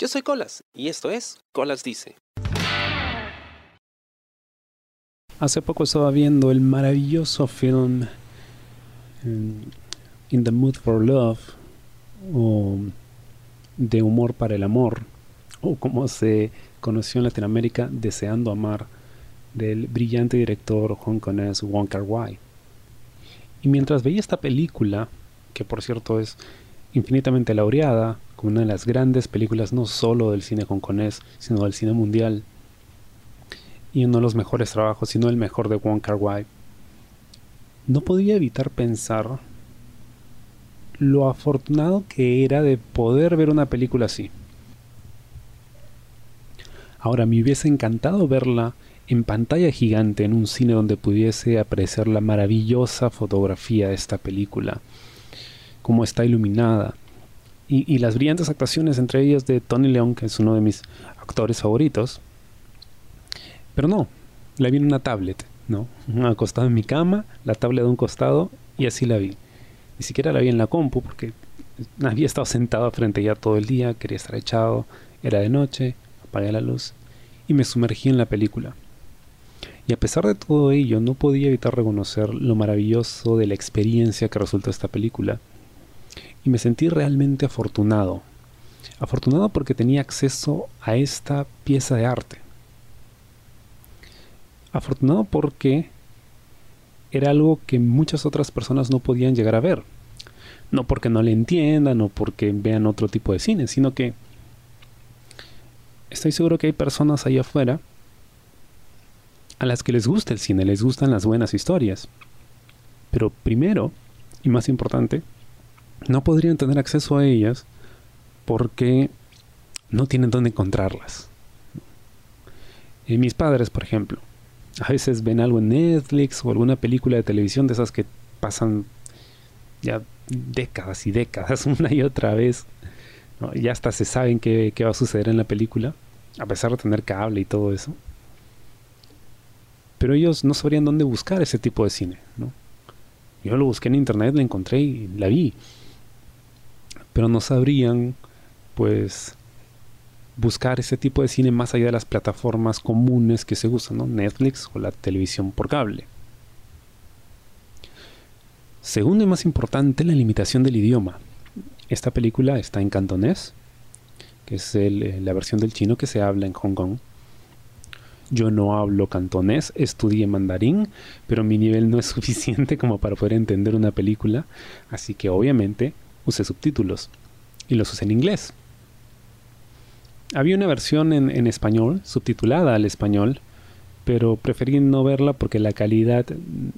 Yo soy Colas y esto es Colas Dice. Hace poco estaba viendo el maravilloso film In the Mood for Love o De Humor para el Amor o como se conoció en Latinoamérica Deseando Amar del brillante director hongkonés Wong Kar Wai. Y mientras veía esta película, que por cierto es infinitamente laureada, como una de las grandes películas no solo del cine hongkonés, sino del cine mundial, y uno de los mejores trabajos, sino el mejor de Wong Kar no podía evitar pensar lo afortunado que era de poder ver una película así. Ahora, me hubiese encantado verla en pantalla gigante en un cine donde pudiese apreciar la maravillosa fotografía de esta película, cómo está iluminada, y, las brillantes actuaciones entre ellas de Tony Leung, que es uno de mis actores favoritos. Pero no, la vi en una tablet, ¿no? Acostado en mi cama, la tablet de un costado, y así la vi. Ni siquiera la vi en la compu, porque había estado sentado frente a ella todo el día, quería estar echado, era de noche, apagué la luz y me sumergí en la película. Y a pesar de todo ello, no podía evitar reconocer lo maravilloso de la experiencia que resultó esta película. Y me sentí realmente afortunado. Afortunado porque tenía acceso a esta pieza de arte. Afortunado porque era algo que muchas otras personas no podían llegar a ver. No porque no le entiendan o porque vean otro tipo de cine, sino que estoy seguro que hay personas ahí afuera a las que les gusta el cine, les gustan las buenas historias. Pero primero, y más importante, no podrían tener acceso a ellas porque no tienen dónde encontrarlas. Y mis padres, por ejemplo, a veces ven algo en Netflix o alguna película de televisión de esas que pasan ya décadas y décadas una y otra vez. Ya hasta se saben qué, qué va a suceder en la película, a pesar de tener cable y todo eso pero ellos no sabrían dónde buscar ese tipo de cine. ¿no? Yo lo busqué en internet, la encontré y la vi, pero no sabrían, pues, buscar ese tipo de cine más allá de las plataformas comunes que se usan, ¿no? Netflix o la televisión por cable. Segundo y más importante, la limitación del idioma. Esta película está en cantonés, que es eh, la versión del chino que se habla en Hong Kong. Yo no hablo cantonés, estudié mandarín, pero mi nivel no es suficiente como para poder entender una película, así que obviamente usé subtítulos y los usé en inglés. Había una versión en, español, subtitulada al español, pero preferí no verla porque la calidad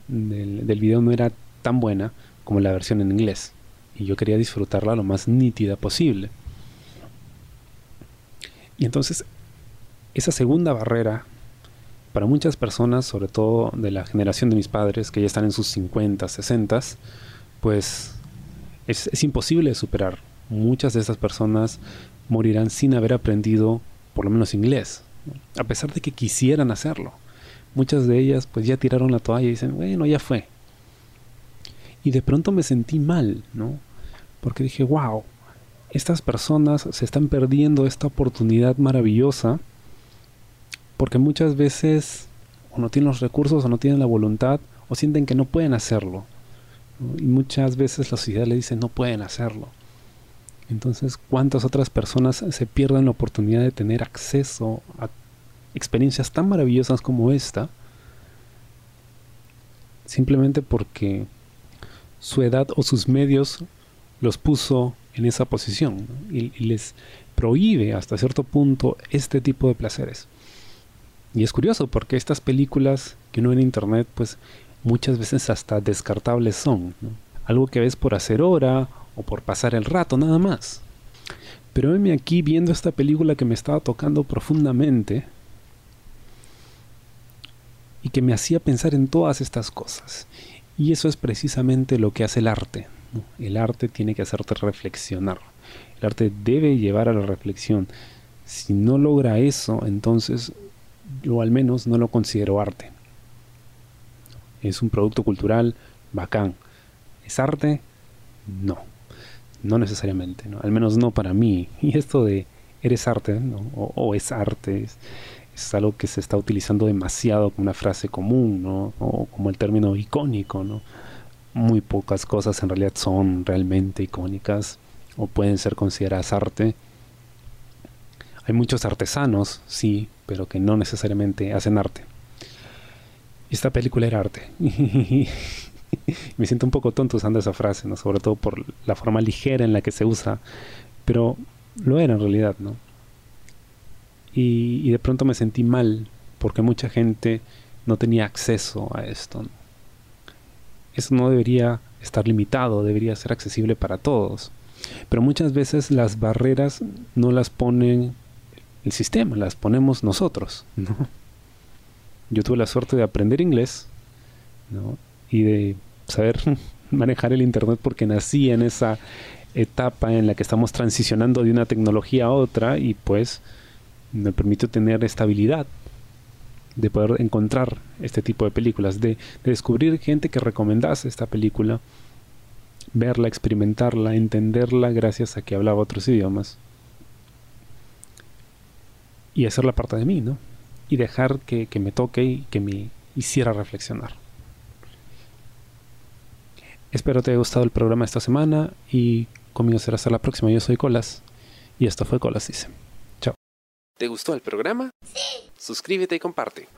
del, del video no era tan buena como la versión en inglés, y yo quería disfrutarla lo más nítida posible. Y entonces, esa segunda barrera para muchas personas, sobre todo de la generación de mis padres, que ya están en sus 50, 60, pues es, imposible superar. Muchas de esas personas morirán sin haber aprendido por lo menos inglés, a pesar de que quisieran hacerlo. Muchas de ellas pues ya tiraron la toalla y dicen, bueno, ya fue. Y de pronto me sentí mal, ¿no? Porque dije, wow, estas personas se están perdiendo esta oportunidad maravillosa porque muchas veces o no tienen los recursos o no tienen la voluntad o sienten que no pueden hacerlo. Y muchas veces la sociedad le dice no pueden hacerlo. Entonces, ¿cuántas otras personas se pierden la oportunidad de tener acceso a experiencias tan maravillosas como esta? Simplemente porque su edad o sus medios los puso en esa posición y les prohíbe hasta cierto punto este tipo de placeres. Y es curioso porque estas películas que uno ve en internet, pues muchas veces hasta descartables son. Algo que ves por hacer hora o por pasar el rato, nada más. Pero venme aquí viendo esta película que me estaba tocando profundamente y que me hacía pensar en todas estas cosas. Y eso es precisamente lo que hace el arte. El arte tiene que hacerte reflexionar. El arte debe llevar a la reflexión. Si no logra eso, entonces yo al menos no lo considero arte. Es un producto cultural bacán. ¿Es arte? No, no necesariamente, al menos no para mí. Y esto de eres arte o, es arte. Es, algo que se está utilizando demasiado como una frase común, ¿no? o como el término icónico. ¿no? Muy pocas cosas en realidad son realmente icónicas o pueden ser consideradas arte. Hay muchos artesanos, sí, pero que no necesariamente hacen arte. Esta película era arte. Me siento un poco tonto usando esa frase, ¿no? sobre todo por la forma ligera en la que se usa, pero lo era en realidad, ¿no? Y, de pronto me sentí mal porque mucha gente no tenía acceso a esto. Eso no debería estar limitado, debería ser accesible para todos. Pero muchas veces las barreras no las ponen el sistema, las ponemos nosotros. ¿no? Yo tuve la suerte de aprender inglés y de saber manejar el Internet porque nací en esa etapa en la que estamos transicionando de una tecnología a otra y pues me permitió tener estabilidad de poder encontrar este tipo de películas, de, de descubrir gente que recomendase esta película, verla, experimentarla, entenderla gracias a que hablaba otros idiomas y hacerla parte de mí, ¿no? Y dejar que, que me toque y que me hiciera reflexionar. Espero te haya gustado el programa esta semana y conmigo será hasta la próxima. Yo soy Colas y esto fue Colas Dice. Chao. ¿Te gustó el programa? Sí. Suscríbete y comparte.